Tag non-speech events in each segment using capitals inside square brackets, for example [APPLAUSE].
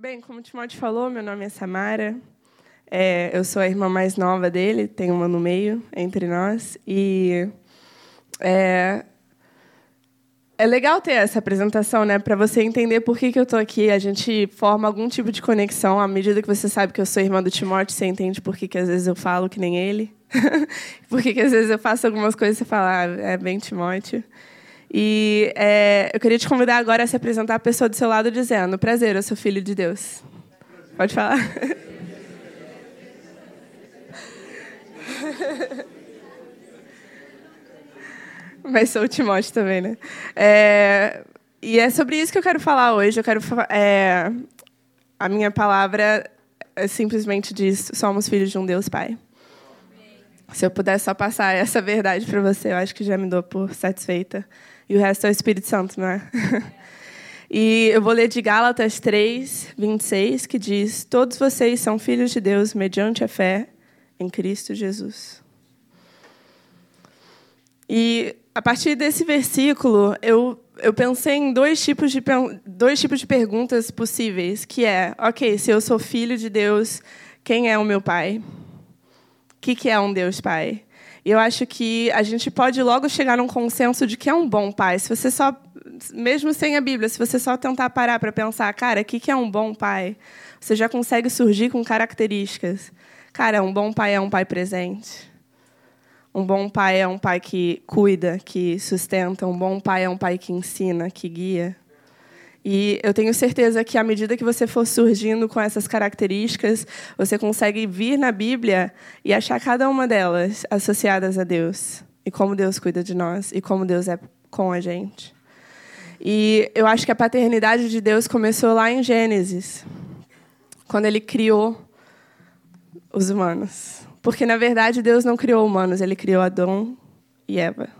Bem, como o Timóteo falou, meu nome é Samara. É, eu sou a irmã mais nova dele, tem uma no meio entre nós. E é, é legal ter essa apresentação, né, para você entender por que, que eu estou aqui. A gente forma algum tipo de conexão à medida que você sabe que eu sou irmã do Timóteo, você entende por que, que às vezes eu falo que nem ele. [LAUGHS] por que, que às vezes eu faço algumas coisas e você fala, ah, é bem Timóteo. E é, eu queria te convidar agora a se apresentar a pessoa do seu lado dizendo: Prazer, eu sou filho de Deus. Pode falar. [LAUGHS] Mas sou o Timóteo também, né? É, e é sobre isso que eu quero falar hoje. Eu quero é, a minha palavra é simplesmente diz: somos filhos de um Deus Pai. Se eu pudesse só passar essa verdade para você, eu acho que já me dou por satisfeita. E o resto é o Espírito Santo, não é? [LAUGHS] E eu vou ler de Gálatas 3, 26, que diz: Todos vocês são filhos de Deus mediante a fé em Cristo Jesus. E a partir desse versículo, eu, eu pensei em dois tipos, de, dois tipos de perguntas possíveis, que é, ok, se eu sou filho de Deus, quem é o meu pai? Que, que é um Deus pai? E eu acho que a gente pode logo chegar num consenso de que é um bom pai. Se você só, mesmo sem a Bíblia, se você só tentar parar para pensar, cara, o que é um bom pai? Você já consegue surgir com características. Cara, um bom pai é um pai presente. Um bom pai é um pai que cuida, que sustenta. Um bom pai é um pai que ensina, que guia. E eu tenho certeza que, à medida que você for surgindo com essas características, você consegue vir na Bíblia e achar cada uma delas associadas a Deus. E como Deus cuida de nós, e como Deus é com a gente. E eu acho que a paternidade de Deus começou lá em Gênesis, quando ele criou os humanos. Porque, na verdade, Deus não criou humanos, ele criou Adão e Eva.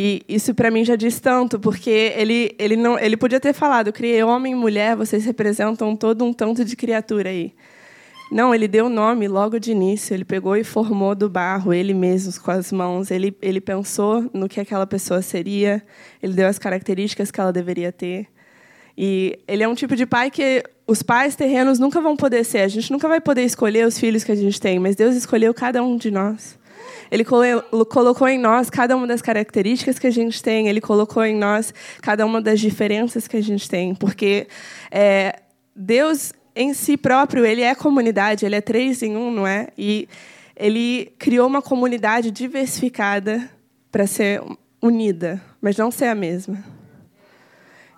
E isso para mim já diz tanto, porque ele, ele, não, ele podia ter falado, criei homem e mulher, vocês representam todo um tanto de criatura aí. Não, ele deu nome logo de início, ele pegou e formou do barro, ele mesmo, com as mãos. Ele, ele pensou no que aquela pessoa seria, ele deu as características que ela deveria ter. E ele é um tipo de pai que os pais terrenos nunca vão poder ser. A gente nunca vai poder escolher os filhos que a gente tem, mas Deus escolheu cada um de nós. Ele colocou em nós cada uma das características que a gente tem, ele colocou em nós cada uma das diferenças que a gente tem, porque é, Deus em si próprio, ele é comunidade, ele é três em um, não é? E ele criou uma comunidade diversificada para ser unida, mas não ser a mesma.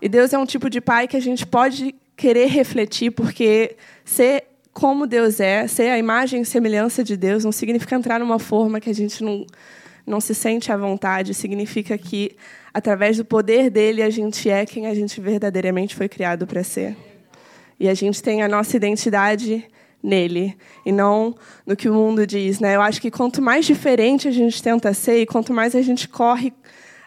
E Deus é um tipo de pai que a gente pode querer refletir, porque ser como Deus é, ser a imagem e semelhança de Deus, não significa entrar numa forma que a gente não, não se sente à vontade, significa que, através do poder dele, a gente é quem a gente verdadeiramente foi criado para ser. E a gente tem a nossa identidade nele e não no que o mundo diz, né? Eu acho que quanto mais diferente a gente tenta ser e quanto mais a gente corre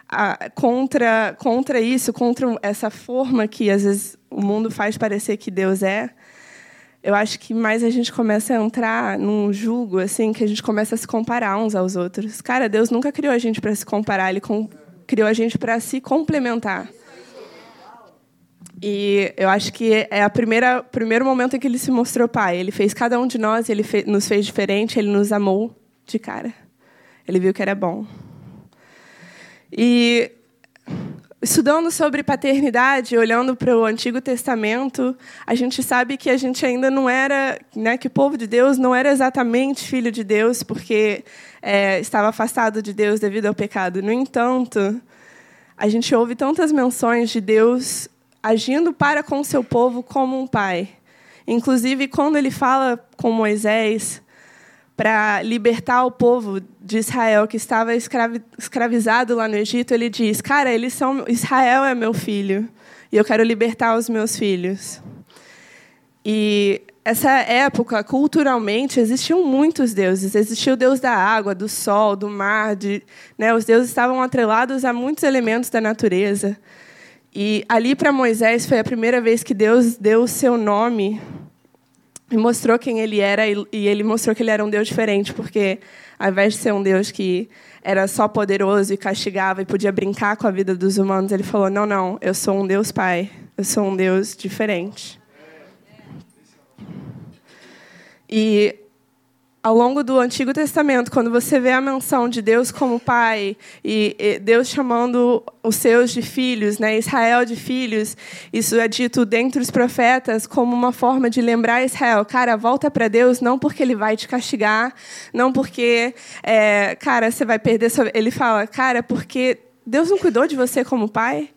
a, contra contra isso, contra essa forma que às vezes o mundo faz parecer que Deus é, eu acho que mais a gente começa a entrar num julgo, assim, que a gente começa a se comparar uns aos outros. Cara, Deus nunca criou a gente para se comparar, Ele criou a gente para se complementar. E eu acho que é a primeira primeiro momento em que Ele se mostrou Pai. Ele fez cada um de nós, Ele fe nos fez diferente, Ele nos amou de cara. Ele viu que era bom. E Estudando sobre paternidade, olhando para o Antigo Testamento, a gente sabe que a gente ainda não era, né, que o povo de Deus não era exatamente filho de Deus, porque é, estava afastado de Deus devido ao pecado. No entanto, a gente ouve tantas menções de Deus agindo para com seu povo como um pai. Inclusive, quando ele fala com Moisés, para libertar o povo de Israel que estava escravi escravizado lá no Egito, ele diz: "Cara, eles são Israel é meu filho e eu quero libertar os meus filhos". E essa época, culturalmente, existiam muitos deuses. Existia o deus da água, do sol, do mar, de, né, os deuses estavam atrelados a muitos elementos da natureza. E ali para Moisés foi a primeira vez que Deus deu o seu nome e mostrou quem ele era e, e ele mostrou que ele era um Deus diferente, porque ao invés de ser um Deus que era só poderoso e castigava e podia brincar com a vida dos humanos, ele falou: "Não, não, eu sou um Deus Pai, eu sou um Deus diferente". E ao longo do Antigo Testamento, quando você vê a menção de Deus como pai e Deus chamando os seus de filhos, né, Israel de filhos, isso é dito dentre os profetas como uma forma de lembrar Israel, cara, volta para Deus não porque Ele vai te castigar, não porque, é, cara, você vai perder sua... Ele fala, cara, porque Deus não cuidou de você como pai.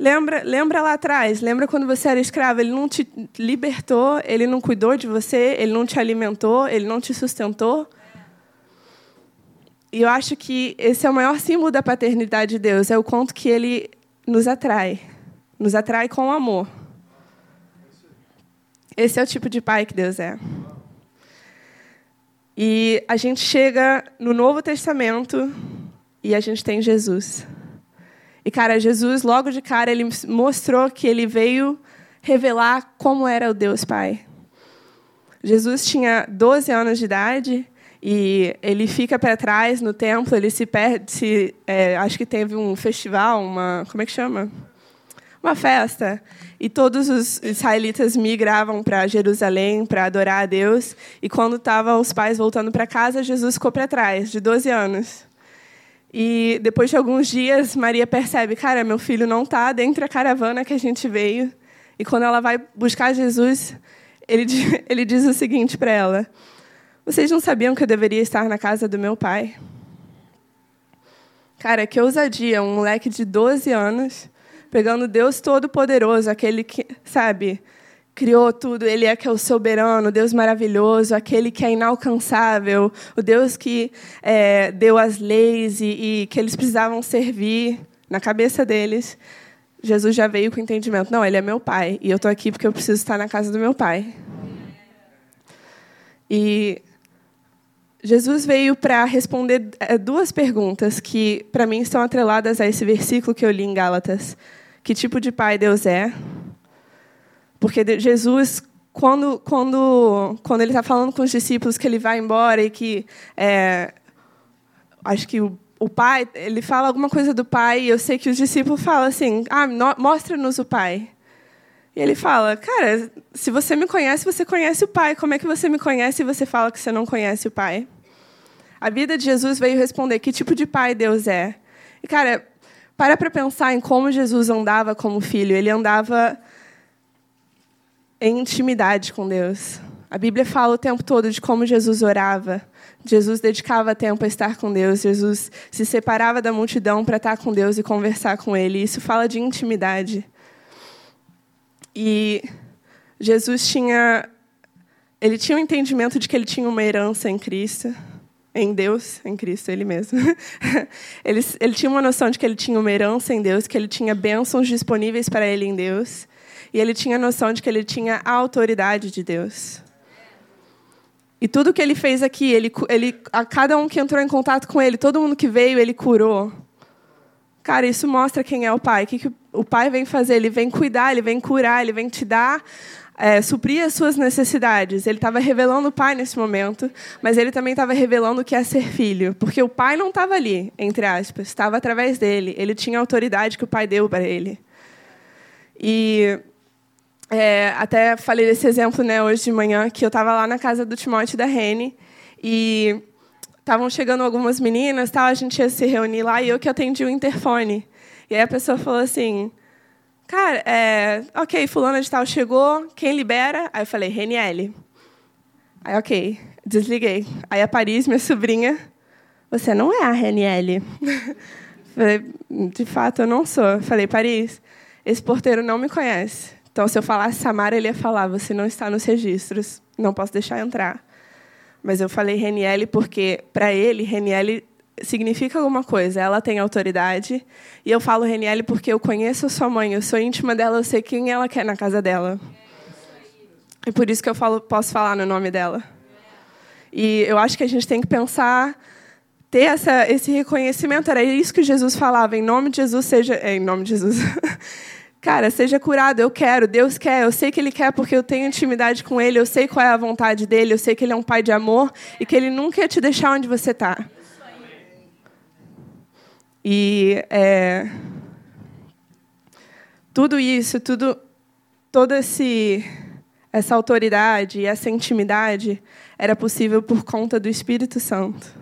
Lembra, lembra lá atrás, lembra quando você era escravo, ele não te libertou, ele não cuidou de você, ele não te alimentou, ele não te sustentou. E eu acho que esse é o maior símbolo da paternidade de Deus, é o quanto que ele nos atrai, nos atrai com amor. Esse é o tipo de pai que Deus é. E a gente chega no Novo Testamento e a gente tem Jesus. E, cara, Jesus, logo de cara, ele mostrou que ele veio revelar como era o Deus Pai. Jesus tinha 12 anos de idade e ele fica para trás no templo, ele se perde, se, é, acho que teve um festival, uma, como é que chama? Uma festa. E todos os israelitas migravam para Jerusalém para adorar a Deus. E quando estavam os pais voltando para casa, Jesus ficou para trás, de 12 anos. E depois de alguns dias, Maria percebe, cara, meu filho não está dentro da caravana que a gente veio. E quando ela vai buscar Jesus, ele, [LAUGHS] ele diz o seguinte para ela: Vocês não sabiam que eu deveria estar na casa do meu pai? Cara, que ousadia, um moleque de 12 anos, pegando Deus Todo-Poderoso, aquele que, sabe, criou tudo, ele é que é o soberano, Deus maravilhoso, aquele que é inalcançável, o Deus que é, deu as leis e, e, que eles precisavam servir na cabeça deles. Jesus já veio com o entendimento, não, ele é meu pai e eu estou aqui porque eu preciso estar na casa do meu pai. E Jesus veio para responder é, duas perguntas que, para mim, estão atreladas a esse versículo que eu li em Gálatas. Que tipo de pai Deus é? Porque Jesus, quando, quando, quando ele está falando com os discípulos que ele vai embora e que é, acho que o, o pai, ele fala alguma coisa do pai, e eu sei que os discípulos falam assim: ah, mostra-nos o pai. E ele fala: Cara, se você me conhece, você conhece o Pai. Como é que você me conhece e você fala que você não conhece o Pai? A vida de Jesus veio responder que tipo de Pai Deus é. E, cara, para para pensar em como Jesus andava como filho. Ele andava em intimidade com Deus. A Bíblia fala o tempo todo de como Jesus orava. Jesus dedicava tempo a estar com Deus. Jesus se separava da multidão para estar com Deus e conversar com Ele. Isso fala de intimidade. E Jesus tinha, ele tinha um entendimento de que ele tinha uma herança em Cristo, em Deus, em Cristo, ele mesmo. [LAUGHS] ele, ele tinha uma noção de que ele tinha uma herança em Deus, que ele tinha bênçãos disponíveis para ele em Deus e ele tinha noção de que ele tinha a autoridade de Deus. E tudo que ele fez aqui, ele, ele, a cada um que entrou em contato com ele, todo mundo que veio, ele curou. Cara, isso mostra quem é o pai. O que, que o pai vem fazer? Ele vem cuidar, ele vem curar, ele vem te dar, é, suprir as suas necessidades. Ele estava revelando o pai nesse momento, mas ele também estava revelando o que é ser filho. Porque o pai não estava ali, entre aspas, estava através dele. Ele tinha a autoridade que o pai deu para ele. E é, até falei desse exemplo né, hoje de manhã, que eu estava lá na casa do Timóteo e da Rene, e estavam chegando algumas meninas, tal, a gente ia se reunir lá, e eu que atendi o interfone. E aí a pessoa falou assim, cara, é, ok, fulana de tal chegou, quem libera? Aí eu falei, Reniele. Aí, ok, desliguei. Aí a Paris, minha sobrinha, você não é a Reniele. [LAUGHS] falei, de fato, eu não sou. Falei, Paris, esse porteiro não me conhece. Então, se eu falasse Samara, ele ia falar: você não está nos registros, não posso deixar entrar. Mas eu falei Reniele porque, para ele, Reniele significa alguma coisa. Ela tem autoridade. E eu falo Reniele porque eu conheço a sua mãe, eu sou íntima dela, eu sei quem ela quer na casa dela. E por isso que eu falo, posso falar no nome dela. E eu acho que a gente tem que pensar ter essa, esse reconhecimento. Era isso que Jesus falava. Em nome de Jesus, seja. É, em nome de Jesus. [LAUGHS] Cara, seja curado, eu quero, Deus quer, eu sei que Ele quer porque eu tenho intimidade com Ele, eu sei qual é a vontade dEle, eu sei que Ele é um Pai de amor e que Ele nunca ia te deixar onde você está. E é, tudo isso, tudo, todo esse essa autoridade e essa intimidade era possível por conta do Espírito Santo.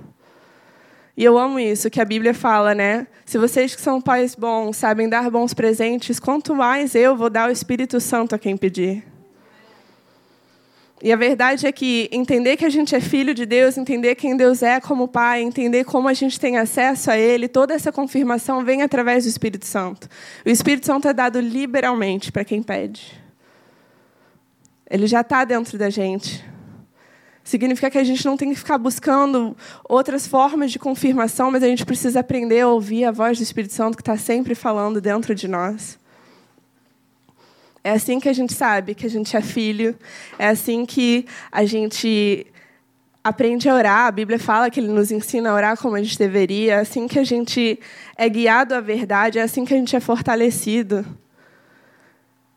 E eu amo isso que a Bíblia fala, né? Se vocês que são pais bons sabem dar bons presentes, quanto mais eu vou dar o Espírito Santo a quem pedir. E a verdade é que entender que a gente é filho de Deus, entender quem Deus é como Pai, entender como a gente tem acesso a Ele, toda essa confirmação vem através do Espírito Santo. O Espírito Santo é dado liberalmente para quem pede. Ele já está dentro da gente. Significa que a gente não tem que ficar buscando outras formas de confirmação, mas a gente precisa aprender a ouvir a voz do Espírito Santo que está sempre falando dentro de nós. É assim que a gente sabe que a gente é filho. É assim que a gente aprende a orar. A Bíblia fala que ele nos ensina a orar como a gente deveria. É assim que a gente é guiado à verdade. É assim que a gente é fortalecido.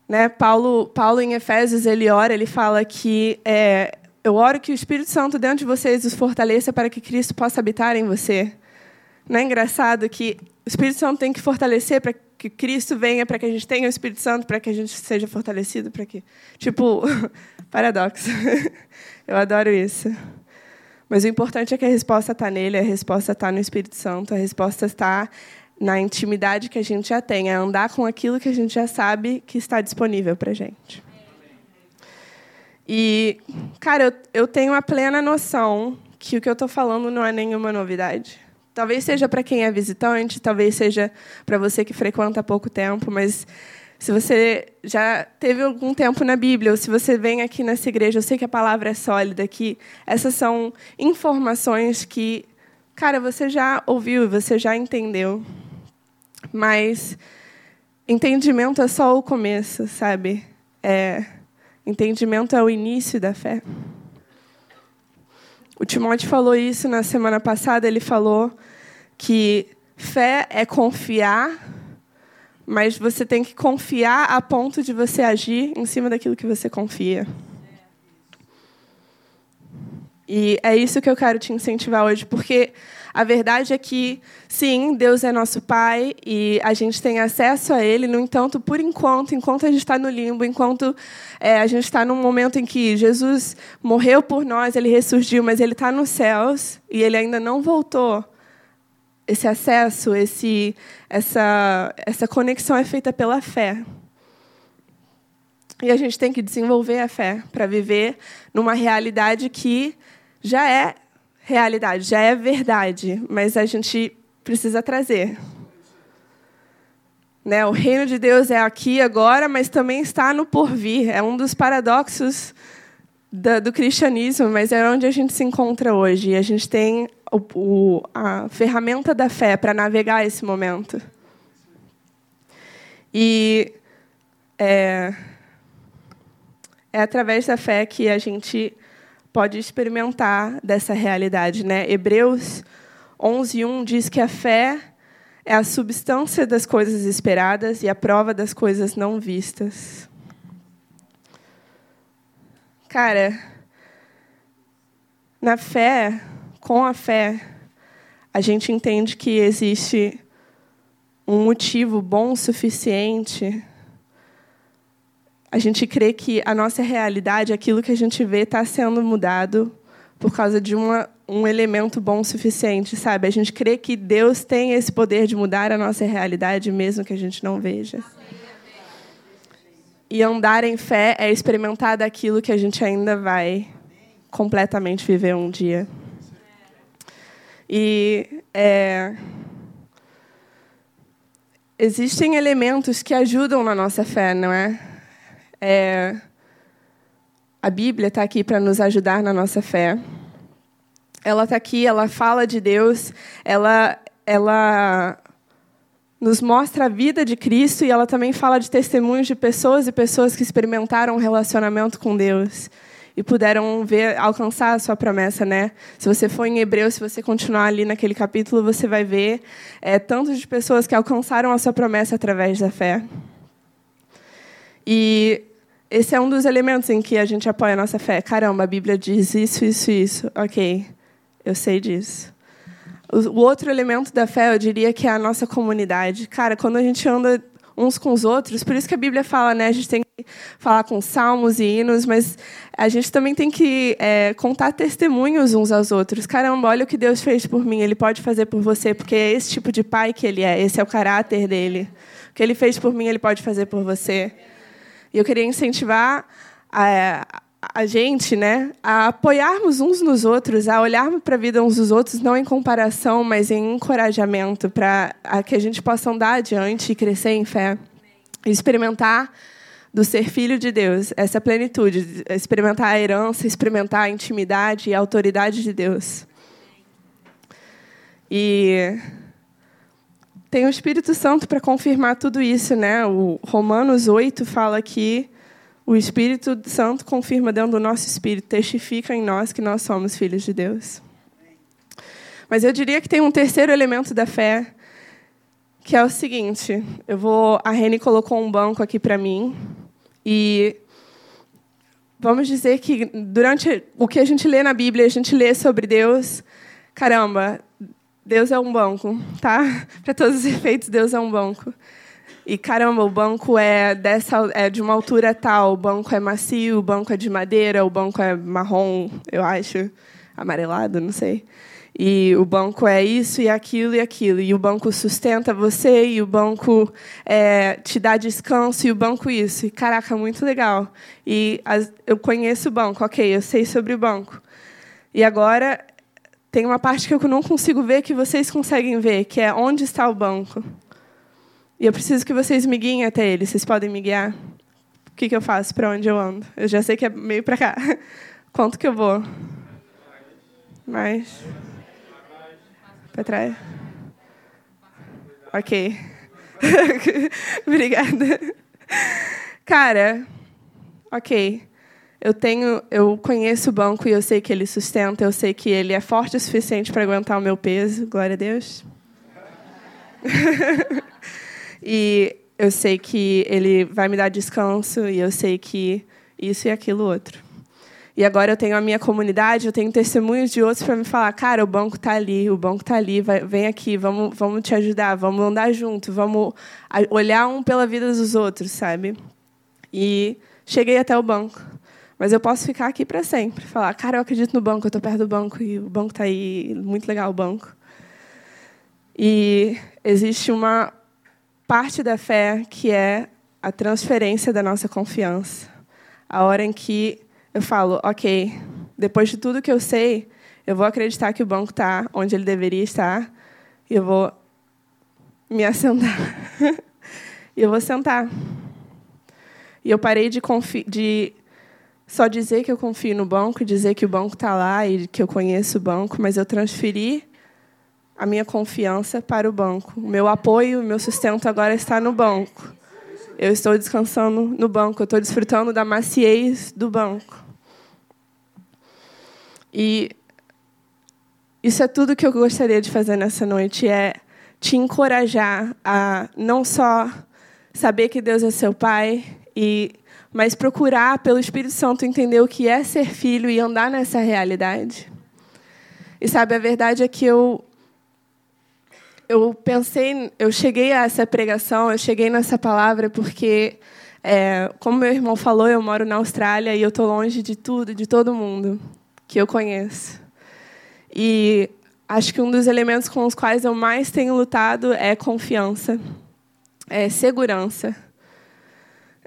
Né? Paulo, Paulo, em Efésios, ele ora, ele fala que é, eu oro que o Espírito Santo dentro de vocês os fortaleça para que Cristo possa habitar em você. Não é engraçado que o Espírito Santo tem que fortalecer para que Cristo venha, para que a gente tenha o Espírito Santo, para que a gente seja fortalecido, para que, tipo, [LAUGHS] paradoxo. [LAUGHS] Eu adoro isso. Mas o importante é que a resposta está nele, a resposta está no Espírito Santo, a resposta está na intimidade que a gente já tem, é andar com aquilo que a gente já sabe que está disponível para a gente. E, cara, eu, eu tenho a plena noção que o que eu estou falando não é nenhuma novidade. Talvez seja para quem é visitante, talvez seja para você que frequenta há pouco tempo, mas se você já teve algum tempo na Bíblia, ou se você vem aqui nessa igreja, eu sei que a palavra é sólida, que essas são informações que, cara, você já ouviu, você já entendeu. Mas entendimento é só o começo, sabe? É, entendimento é o início da fé. O Timóteo falou isso na semana passada. Ele falou que fé é confiar, mas você tem que confiar a ponto de você agir em cima daquilo que você confia. E é isso que eu quero te incentivar hoje, porque a verdade é que, sim, Deus é nosso Pai e a gente tem acesso a Ele. No entanto, por enquanto, enquanto a gente está no limbo, enquanto é, a gente está num momento em que Jesus morreu por nós, Ele ressurgiu, mas Ele está nos céus e Ele ainda não voltou. Esse acesso, esse, essa, essa conexão é feita pela fé. E a gente tem que desenvolver a fé para viver numa realidade que já é realidade, já é verdade, mas a gente precisa trazer. Né? O reino de Deus é aqui agora, mas também está no porvir. É um dos paradoxos da, do cristianismo, mas é onde a gente se encontra hoje. E a gente tem o, o, a ferramenta da fé para navegar esse momento. E é, é através da fé que a gente pode experimentar dessa realidade. Né? Hebreus 11:1 diz que a fé é a substância das coisas esperadas e a prova das coisas não vistas. Cara, na fé, com a fé, a gente entende que existe um motivo bom o suficiente a gente crê que a nossa realidade, aquilo que a gente vê, está sendo mudado por causa de uma, um elemento bom o suficiente, sabe? A gente crê que Deus tem esse poder de mudar a nossa realidade, mesmo que a gente não veja. E andar em fé é experimentar daquilo que a gente ainda vai completamente viver um dia. E é, existem elementos que ajudam na nossa fé, não é? É, a Bíblia está aqui para nos ajudar na nossa fé. Ela está aqui, ela fala de Deus, ela, ela nos mostra a vida de Cristo e ela também fala de testemunhos de pessoas e pessoas que experimentaram um relacionamento com Deus e puderam ver alcançar a sua promessa, né? Se você for em Hebreu, se você continuar ali naquele capítulo, você vai ver é, tantos de pessoas que alcançaram a sua promessa através da fé. E esse é um dos elementos em que a gente apoia a nossa fé. Caramba, a Bíblia diz isso, isso, isso. Ok, eu sei disso. O outro elemento da fé, eu diria que é a nossa comunidade. Cara, quando a gente anda uns com os outros, por isso que a Bíblia fala, né? A gente tem que falar com salmos e hinos, mas a gente também tem que é, contar testemunhos uns aos outros. Caramba, olha o que Deus fez por mim, Ele pode fazer por você, porque é esse tipo de pai que Ele é, esse é o caráter dele. O que Ele fez por mim, Ele pode fazer por você. E eu queria incentivar a, a gente, né, a apoiarmos uns nos outros, a olharmos para a vida uns dos outros, não em comparação, mas em encorajamento, para que a gente possa andar adiante e crescer em fé. E experimentar do ser filho de Deus, essa plenitude, experimentar a herança, experimentar a intimidade e a autoridade de Deus. E tem o Espírito Santo para confirmar tudo isso, né? O Romanos 8 fala que o Espírito Santo confirma dentro do nosso espírito, testifica em nós que nós somos filhos de Deus. Mas eu diria que tem um terceiro elemento da fé, que é o seguinte: eu vou, a Reni colocou um banco aqui para mim e vamos dizer que durante o que a gente lê na Bíblia, a gente lê sobre Deus, caramba, Deus é um banco, tá? [LAUGHS] Para todos os efeitos, Deus é um banco. E caramba, o banco é dessa é de uma altura tal, o banco é macio, o banco é de madeira, o banco é marrom, eu acho, amarelado, não sei. E o banco é isso e aquilo e aquilo. E o banco sustenta você, e o banco é, te dá descanso, e o banco isso. E, caraca, muito legal. E as, eu conheço o banco, ok, eu sei sobre o banco. E agora tem uma parte que eu não consigo ver que vocês conseguem ver, que é onde está o banco. E eu preciso que vocês me guiem até ele. Vocês podem me guiar? O que, que eu faço? Para onde eu ando? Eu já sei que é meio para cá. [LAUGHS] Quanto que eu vou? Mais. Para trás? Ok. [LAUGHS] Obrigada. Cara, ok. Eu tenho, eu conheço o banco e eu sei que ele sustenta, eu sei que ele é forte o suficiente para aguentar o meu peso. Glória a Deus. [LAUGHS] e eu sei que ele vai me dar descanso e eu sei que isso e aquilo outro. E agora eu tenho a minha comunidade, eu tenho testemunhos de outros para me falar, cara, o banco está ali, o banco está ali, vai, vem aqui, vamos, vamos te ajudar, vamos andar junto, vamos olhar um pela vida dos outros, sabe? E cheguei até o banco. Mas eu posso ficar aqui para sempre, falar, cara, eu acredito no banco, eu estou perto do banco e o banco está aí, muito legal o banco. E existe uma parte da fé que é a transferência da nossa confiança. A hora em que eu falo, ok, depois de tudo que eu sei, eu vou acreditar que o banco está onde ele deveria estar e eu vou me assentar. [LAUGHS] e eu vou sentar. E eu parei de, de só dizer que eu confio no banco, dizer que o banco está lá e que eu conheço o banco, mas eu transferi a minha confiança para o banco. O meu apoio, o meu sustento agora está no banco. Eu estou descansando no banco, eu estou desfrutando da maciez do banco. E isso é tudo que eu gostaria de fazer nessa noite, é te encorajar a não só saber que Deus é seu pai e mas procurar pelo Espírito Santo entender o que é ser filho e andar nessa realidade. E sabe, a verdade é que eu eu pensei, eu cheguei a essa pregação, eu cheguei nessa palavra porque, é, como meu irmão falou, eu moro na Austrália e eu estou longe de tudo, de todo mundo que eu conheço. E acho que um dos elementos com os quais eu mais tenho lutado é confiança, é segurança.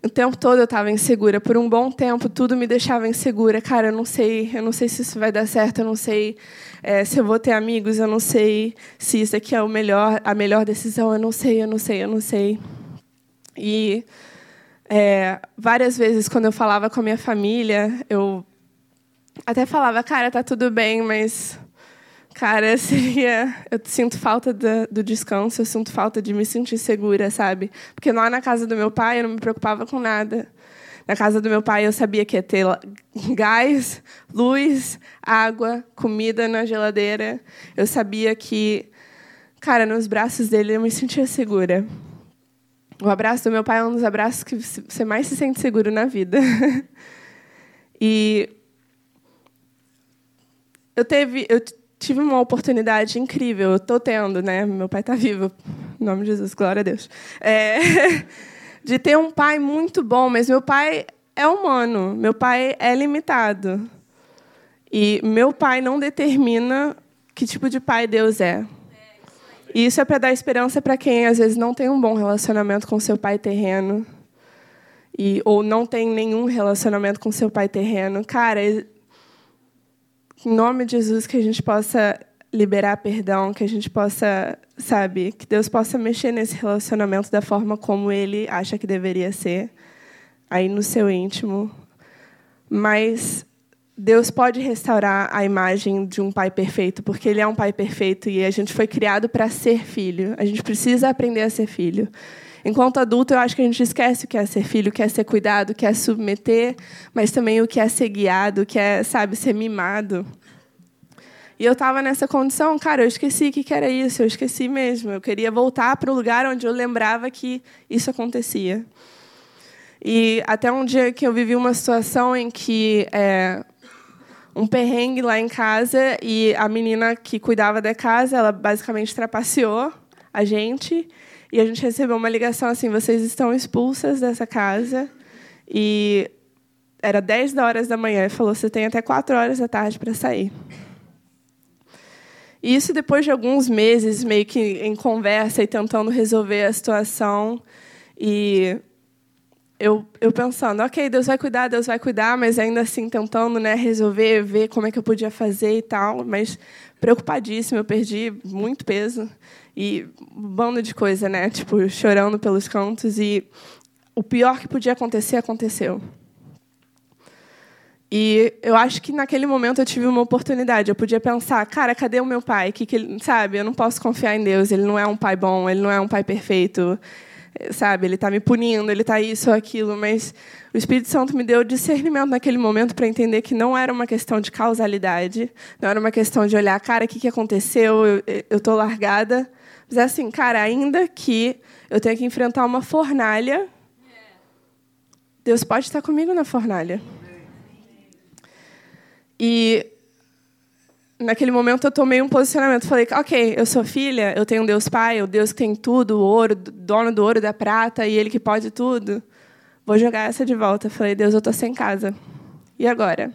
O tempo todo eu estava insegura. Por um bom tempo, tudo me deixava insegura. Cara, eu não sei, eu não sei se isso vai dar certo. Eu não sei é, se eu vou ter amigos. Eu não sei se isso aqui é o melhor, a melhor decisão. Eu não sei, eu não sei, eu não sei. E é, várias vezes, quando eu falava com a minha família, eu até falava, cara, tá tudo bem, mas Cara, [LAUGHS] seria. Eu sinto falta do, do, descanso, eu sinto falta de me sentir segura, sabe? Porque lá na casa do meu pai eu não me preocupava com nada. Na casa do meu pai eu sabia que ia ter [LAUGHS] gás, luz, água, comida na geladeira. Eu sabia que, cara, nos braços dele eu me sentia segura. O abraço do meu pai é um dos abraços que você mais se sente seguro na vida. [LAUGHS] e eu teve, eu tive uma oportunidade incrível, estou tendo, né? Meu pai está vivo, em nome de Jesus, glória a Deus. É, [LAUGHS] de ter um pai muito bom, mas meu pai é humano, meu pai é limitado. E meu pai não determina que tipo de pai Deus é. E isso é para dar esperança para quem às vezes não tem um bom relacionamento com seu pai terreno. E, ou não tem nenhum relacionamento com seu pai terreno. Cara, em nome de Jesus, que a gente possa liberar perdão, que a gente possa, sabe, que Deus possa mexer nesse relacionamento da forma como Ele acha que deveria ser, aí no seu íntimo. Mas Deus pode restaurar a imagem de um pai perfeito, porque Ele é um pai perfeito e a gente foi criado para ser filho. A gente precisa aprender a ser filho. Enquanto adulto, eu acho que a gente esquece o que é ser filho, o que é ser cuidado, o que é submeter, mas também o que é ser guiado, o que é, sabe, ser mimado. E eu estava nessa condição, cara, eu esqueci o que era isso, eu esqueci mesmo. Eu queria voltar para o lugar onde eu lembrava que isso acontecia. E até um dia que eu vivi uma situação em que é, um perrengue lá em casa e a menina que cuidava da casa, ela basicamente trapaceou a gente e a gente recebeu uma ligação assim: vocês estão expulsas dessa casa. E era 10 horas da manhã e falou: você tem até 4 horas da tarde para sair. E isso depois de alguns meses, meio que em conversa e tentando resolver a situação. E eu, eu pensando, ok, Deus vai cuidar, Deus vai cuidar, mas ainda assim tentando né, resolver, ver como é que eu podia fazer e tal. Mas preocupadíssima, eu perdi muito peso. E um bando de coisa, né? Tipo, chorando pelos cantos. E o pior que podia acontecer, aconteceu. E eu acho que naquele momento eu tive uma oportunidade. Eu podia pensar, cara, cadê o meu pai? Que, que ele, sabe, eu não posso confiar em Deus. Ele não é um pai bom, ele não é um pai perfeito, sabe? Ele está me punindo, ele está isso ou aquilo. Mas o Espírito Santo me deu discernimento naquele momento para entender que não era uma questão de causalidade, não era uma questão de olhar, cara, o que, que aconteceu? Eu estou largada. Mas é assim, cara, ainda que eu tenha que enfrentar uma fornalha, Deus pode estar comigo na fornalha. E naquele momento eu tomei um posicionamento. Falei, ok, eu sou filha, eu tenho um Deus Pai, o Deus que tem tudo, o ouro, dono do ouro da prata, e Ele que pode tudo. Vou jogar essa de volta. Falei, Deus, eu estou sem casa. E agora?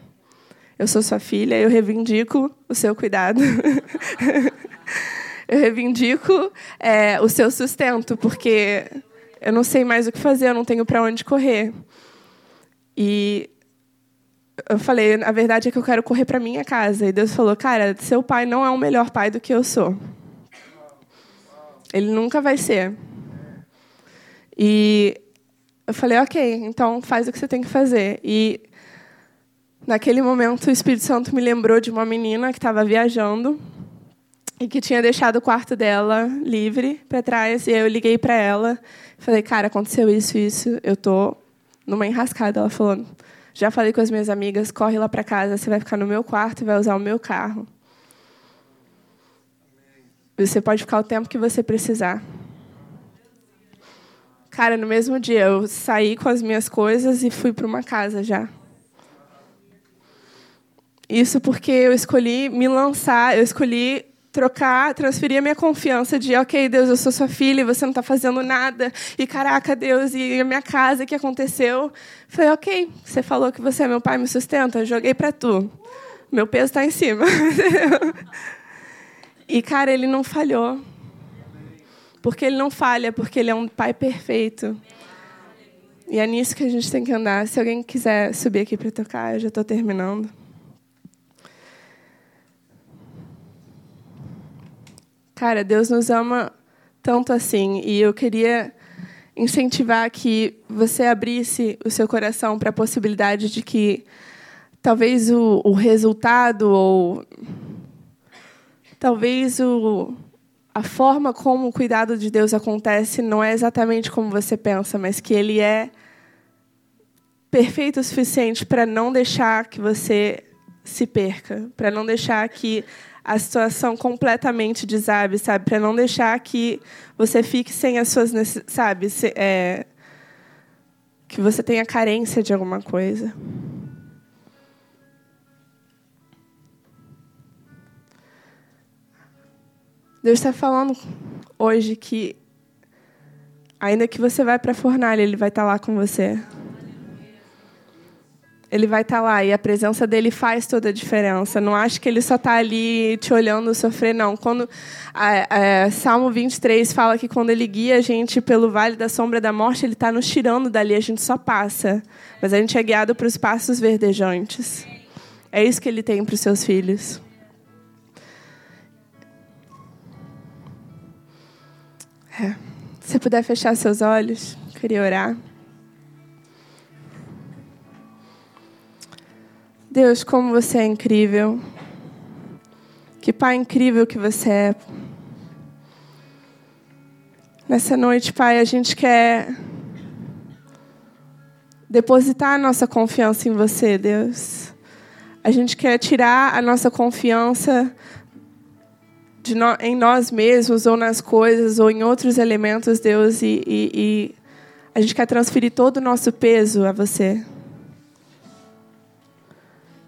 Eu sou sua filha, eu reivindico o seu cuidado. [LAUGHS] eu reivindico é, o seu sustento, porque eu não sei mais o que fazer, eu não tenho para onde correr. E eu falei, a verdade é que eu quero correr para minha casa. E Deus falou, cara, seu pai não é um melhor pai do que eu sou. Ele nunca vai ser. E eu falei, ok, então faz o que você tem que fazer. E naquele momento o Espírito Santo me lembrou de uma menina que estava viajando e que tinha deixado o quarto dela livre para trás. E eu liguei para ela, falei, cara, aconteceu isso, isso. Eu tô numa enrascada. Ela falou já falei com as minhas amigas, corre lá para casa, você vai ficar no meu quarto e vai usar o meu carro. Você pode ficar o tempo que você precisar. Cara, no mesmo dia eu saí com as minhas coisas e fui para uma casa já. Isso porque eu escolhi me lançar, eu escolhi trocar, transferir a minha confiança de, ok, Deus, eu sou sua filha e você não está fazendo nada. E caraca, Deus, e a minha casa, o que aconteceu? Falei, ok, você falou que você é meu pai, me sustenta, joguei para tu. Meu peso está em cima. [LAUGHS] e, cara, ele não falhou. Porque ele não falha, porque ele é um pai perfeito. E é nisso que a gente tem que andar. Se alguém quiser subir aqui para tocar, eu já estou terminando. Cara, Deus nos ama tanto assim. E eu queria incentivar que você abrisse o seu coração para a possibilidade de que talvez o, o resultado ou talvez o, a forma como o cuidado de Deus acontece não é exatamente como você pensa, mas que ele é perfeito o suficiente para não deixar que você se perca, para não deixar que a situação completamente desabe, sabe? Para não deixar que você fique sem as suas sabe? Se, é, que você tenha carência de alguma coisa. Deus está falando hoje que Ainda que você vá para a fornalha, Ele vai estar lá com você. Ele vai estar lá e a presença dele faz toda a diferença. Não acho que ele só está ali te olhando sofrer, não. Quando a, a, Salmo 23 fala que quando ele guia a gente pelo vale da sombra da morte, ele está nos tirando dali, a gente só passa. Mas a gente é guiado para os passos verdejantes. É isso que ele tem para os seus filhos. É. Se puder fechar seus olhos, queria orar. Deus, como você é incrível. Que Pai incrível que você é. Nessa noite, Pai, a gente quer depositar a nossa confiança em você, Deus. A gente quer tirar a nossa confiança no, em nós mesmos, ou nas coisas, ou em outros elementos, Deus, e, e, e a gente quer transferir todo o nosso peso a você.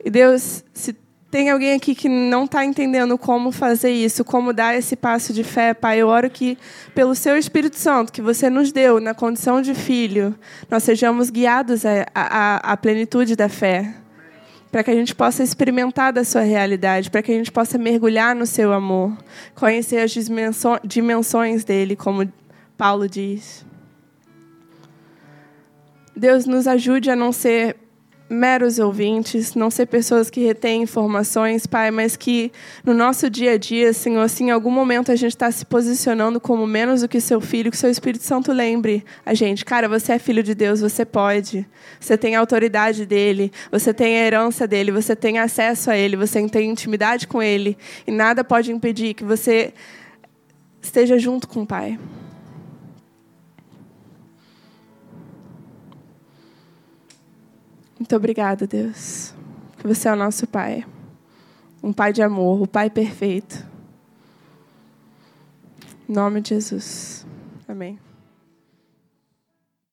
E Deus, se tem alguém aqui que não está entendendo como fazer isso, como dar esse passo de fé, Pai, eu oro que, pelo Seu Espírito Santo, que você nos deu na condição de filho, nós sejamos guiados à, plenitude da fé. Para que a gente possa experimentar da Sua realidade, para que a gente possa mergulhar no Seu amor, conhecer as dimensões dele, como Paulo diz. Deus nos ajude a não ser meros ouvintes, não ser pessoas que retêm informações, Pai, mas que no nosso dia a dia, Senhor, se em algum momento a gente está se posicionando como menos do que seu filho, que seu Espírito Santo lembre a gente, cara, você é filho de Deus, você pode, você tem a autoridade dele, você tem a herança dele, você tem acesso a ele, você tem intimidade com ele, e nada pode impedir que você esteja junto com o Pai. Muito obrigada, Deus, que você é o nosso Pai. Um Pai de amor, o Pai perfeito. Em nome de Jesus. Amém.